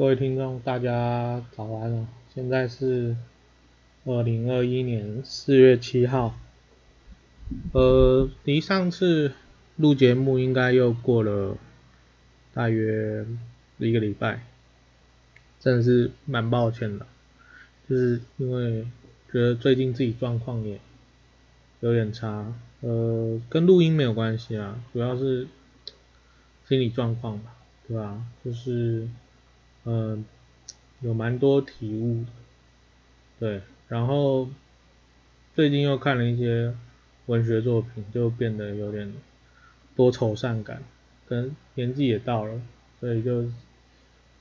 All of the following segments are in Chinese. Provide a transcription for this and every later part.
各位听众，大家早安哦！现在是二零二一年四月七号，呃，离上次录节目应该又过了大约一个礼拜，真的是蛮抱歉的，就是因为觉得最近自己状况也有点差，呃，跟录音没有关系啊，主要是心理状况吧，对吧？就是。嗯，有蛮多体悟的，对，然后最近又看了一些文学作品，就变得有点多愁善感，跟年纪也到了，所以就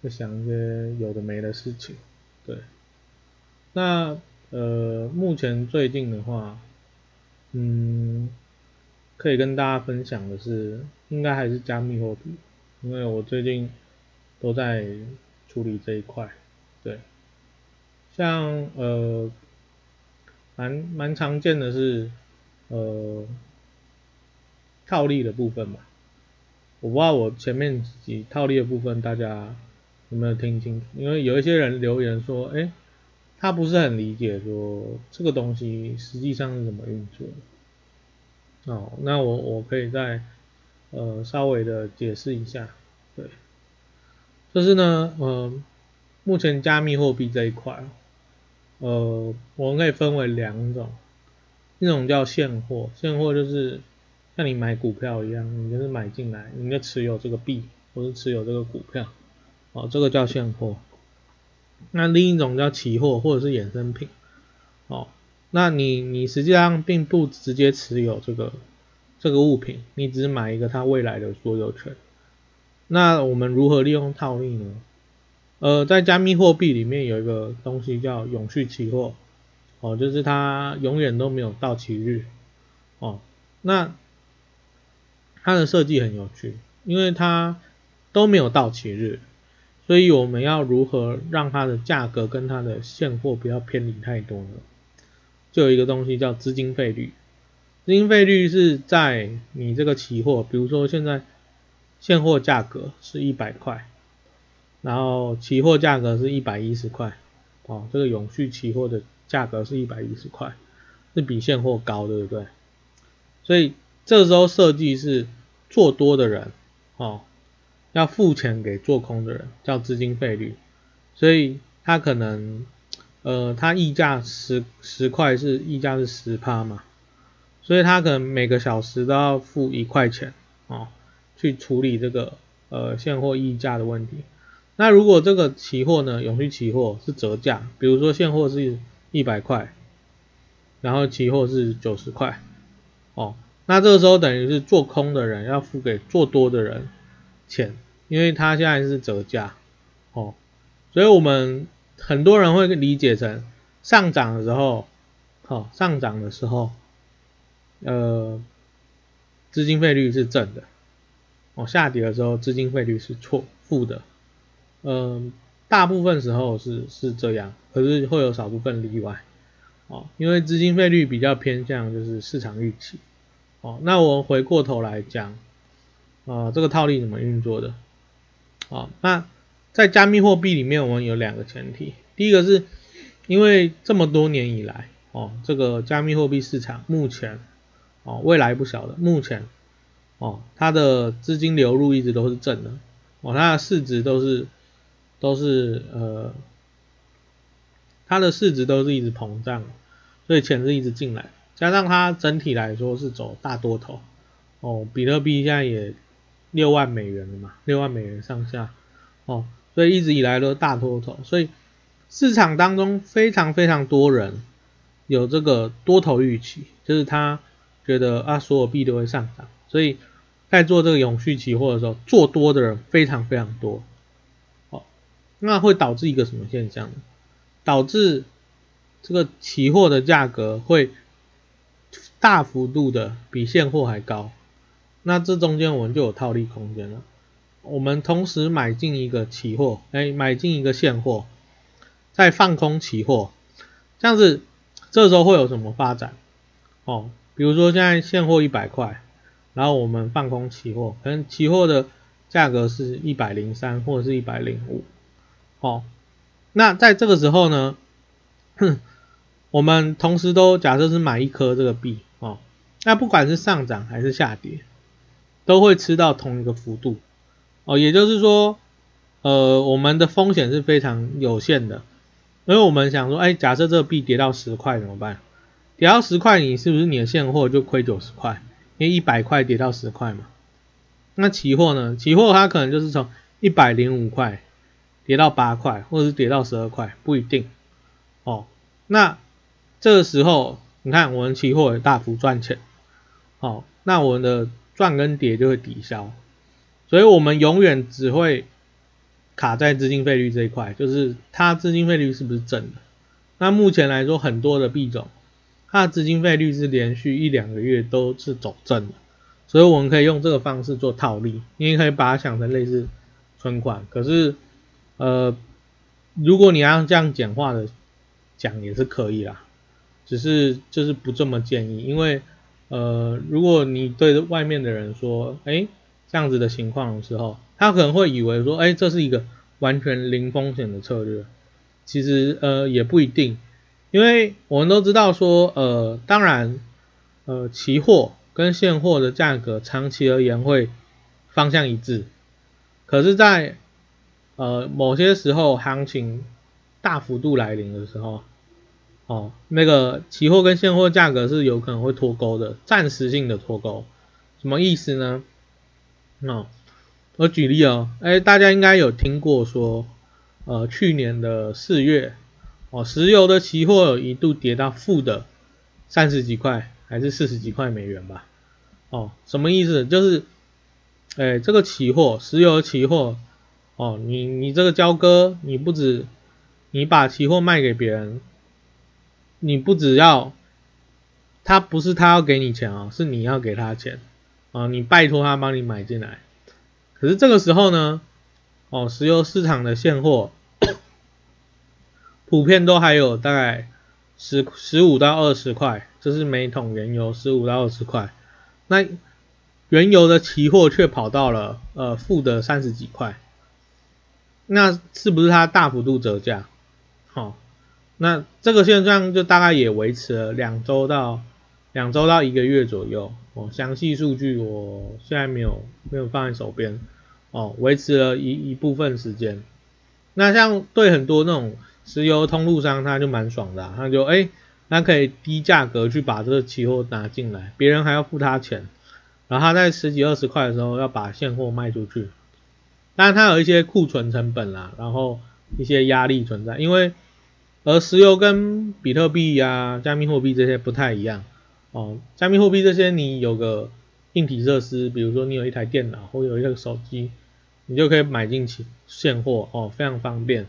会想一些有的没的事情，对。那呃，目前最近的话，嗯，可以跟大家分享的是，应该还是加密货币，因为我最近都在。处理这一块，对，像呃，蛮蛮常见的是呃套利的部分吧，我不知道我前面几套利的部分大家有没有听清楚，因为有一些人留言说，哎，他不是很理解说这个东西实际上是怎么运作，哦，那我我可以再呃稍微的解释一下，对。就是呢，呃，目前加密货币这一块，呃，我们可以分为两种，一种叫现货，现货就是像你买股票一样，你就是买进来，你就持有这个币或是持有这个股票，哦，这个叫现货。那另一种叫期货或者是衍生品，哦，那你你实际上并不直接持有这个这个物品，你只是买一个它未来的所有权。那我们如何利用套利呢？呃，在加密货币里面有一个东西叫永续期货，哦，就是它永远都没有到期日，哦，那它的设计很有趣，因为它都没有到期日，所以我们要如何让它的价格跟它的现货不要偏离太多呢？就有一个东西叫资金费率，资金费率是在你这个期货，比如说现在。现货价格是一百块，然后期货价格是一百一十块，哦，这个永续期货的价格是一百一十块，是比现货高，对不对？所以这时候设计是做多的人，哦，要付钱给做空的人，叫资金费率，所以他可能，呃，他溢价十十块是溢价是十趴嘛，所以他可能每个小时都要付一块钱，哦。去处理这个呃现货溢价的问题。那如果这个期货呢，永续期货是折价，比如说现货是一百块，然后期货是九十块，哦，那这个时候等于是做空的人要付给做多的人钱，因为他现在是折价，哦，所以我们很多人会理解成上涨的时候，好，上涨的时候，呃，资金费率是正的。哦，下跌的时候资金费率是错负的，嗯，大部分时候是是这样，可是会有少部分例外，哦，因为资金费率比较偏向就是市场预期，哦，那我们回过头来讲，啊，这个套利怎么运作的？啊，那在加密货币里面，我们有两个前提，第一个是因为这么多年以来，哦，这个加密货币市场目前，哦，未来不晓得，目前。哦，它的资金流入一直都是正的，哦，它的市值都是都是呃，它的市值都是一直膨胀，所以钱是一直进来，加上它整体来说是走大多头，哦，比特币现在也六万美元了嘛，六万美元上下，哦，所以一直以来都是大多头，所以市场当中非常非常多人有这个多头预期，就是他觉得啊，所有币都会上涨，所以。在做这个永续期货的时候，做多的人非常非常多，哦，那会导致一个什么现象呢？导致这个期货的价格会大幅度的比现货还高，那这中间我们就有套利空间了。我们同时买进一个期货，哎，买进一个现货，再放空期货，这样子，这时候会有什么发展？哦，比如说现在现货一百块。然后我们放空期货，可能期货的价格是一百零三或者是一百零五，哦，那在这个时候呢，哼我们同时都假设是买一颗这个币哦，那不管是上涨还是下跌，都会吃到同一个幅度哦，也就是说，呃，我们的风险是非常有限的，因为我们想说，哎，假设这个币跌到十块怎么办？跌到十块，你是不是你的现货就亏九十块？因为一百块跌到十块嘛。那期货呢？期货它可能就是从一百零五块跌到八块，或者是跌到十二块，不一定哦。那这个时候，你看我们期货也大幅赚钱，哦，那我们的赚跟跌就会抵消，所以我们永远只会卡在资金费率这一块，就是它资金费率是不是正的？那目前来说，很多的币种。它的资金费率是连续一两个月都是走正的，所以我们可以用这个方式做套利。你也可以把它想成类似存款，可是呃，如果你要这样简化的讲也是可以啦，只是就是不这么建议，因为呃，如果你对外面的人说，哎，这样子的情况的时候，他可能会以为说，哎，这是一个完全零风险的策略，其实呃也不一定。因为我们都知道说，呃，当然，呃，期货跟现货的价格长期而言会方向一致，可是，在呃某些时候行情大幅度来临的时候，哦，那个期货跟现货价格是有可能会脱钩的，暂时性的脱钩，什么意思呢？哦，我举例哦，哎，大家应该有听过说，呃，去年的四月。哦，石油的期货一度跌到负的三十几块，还是四十几块美元吧？哦，什么意思？就是，哎，这个期货，石油期货，哦，你你这个交割，你不止你把期货卖给别人，你不只要，他不是他要给你钱啊，是你要给他钱啊，你拜托他帮你买进来。可是这个时候呢，哦，石油市场的现货。普遍都还有大概十十五到二十块，这是每桶原油十五到二十块。那原油的期货却跑到了呃负的三十几块，那是不是它大幅度折价？好，那这个现象就大概也维持了两周到两周到一个月左右。哦，详细数据我现在没有没有放在手边。哦，维持了一一部分时间。那像对很多那种。石油通路商他就蛮爽的，他就哎，他可以低价格去把这个期货拿进来，别人还要付他钱，然后他在十几二十块的时候要把现货卖出去，当然他有一些库存成本啦，然后一些压力存在，因为而石油跟比特币呀、加密货币这些不太一样哦，加密货币这些你有个硬体设施，比如说你有一台电脑或有一个手机，你就可以买进去现货哦，非常方便。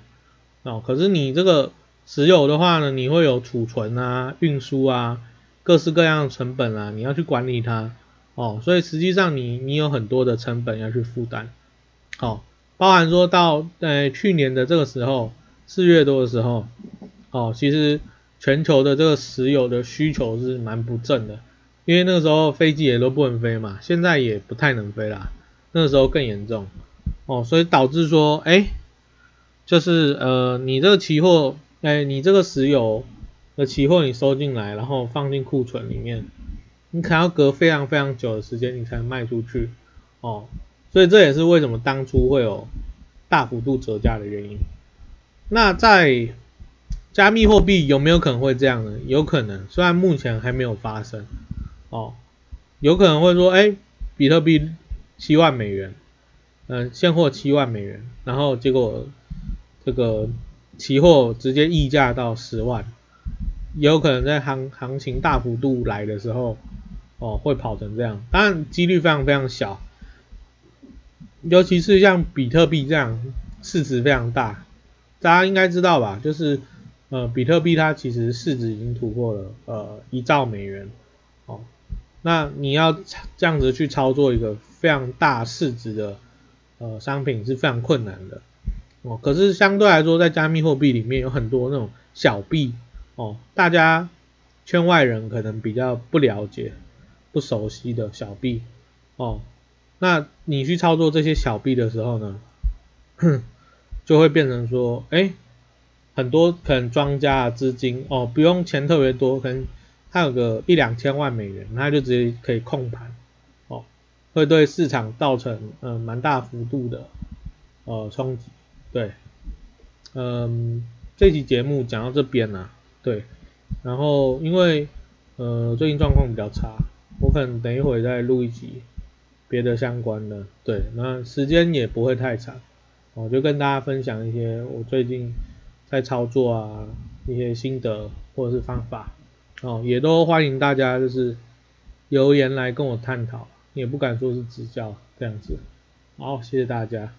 哦，可是你这个石油的话呢，你会有储存啊、运输啊，各式各样的成本啊，你要去管理它。哦，所以实际上你你有很多的成本要去负担，好，包含说到呃去年的这个时候四月多的时候，哦，其实全球的这个石油的需求是蛮不正的，因为那个时候飞机也都不能飞嘛，现在也不太能飞啦，那个时候更严重。哦，所以导致说哎。就是呃，你这个期货，哎，你这个石油的期货你收进来，然后放进库存里面，你可能要隔非常非常久的时间你才能卖出去哦，所以这也是为什么当初会有大幅度折价的原因。那在加密货币有没有可能会这样呢？有可能，虽然目前还没有发生哦，有可能会说，哎，比特币七万美元，嗯，现货七万美元，然后结果。这个期货直接溢价到十万，有可能在行行情大幅度来的时候，哦，会跑成这样，当然几率非常非常小，尤其是像比特币这样市值非常大，大家应该知道吧？就是呃，比特币它其实市值已经突破了呃一兆美元，哦，那你要这样子去操作一个非常大市值的呃商品是非常困难的。哦，可是相对来说，在加密货币里面有很多那种小币哦，大家圈外人可能比较不了解、不熟悉的小币哦，那你去操作这些小币的时候呢，就会变成说，哎，很多可能庄家的资金哦，不用钱特别多，可能他有个一两千万美元，他就直接可以控盘，哦，会对市场造成嗯蛮大幅度的呃冲击，对，嗯，这期节目讲到这边呢，对，然后因为呃最近状况比较差，我可能等一会再录一集别的相关的，对，那时间也不会太长。我就跟大家分享一些我最近在操作啊一些心得或者是方法哦，也都欢迎大家就是留言来跟我探讨，也不敢说是指教这样子。好，谢谢大家。